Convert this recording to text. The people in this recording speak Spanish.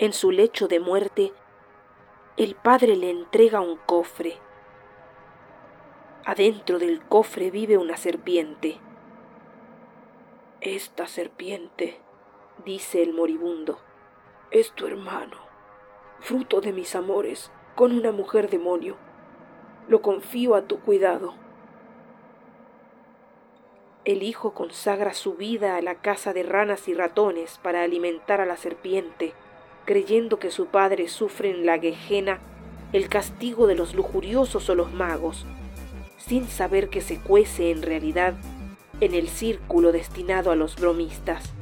En su lecho de muerte, el padre le entrega un cofre. Adentro del cofre vive una serpiente. Esta serpiente, dice el moribundo, es tu hermano, fruto de mis amores con una mujer demonio. Lo confío a tu cuidado. El hijo consagra su vida a la caza de ranas y ratones para alimentar a la serpiente, creyendo que su padre sufre en la Gehenna el castigo de los lujuriosos o los magos, sin saber que se cuece en realidad en el círculo destinado a los bromistas.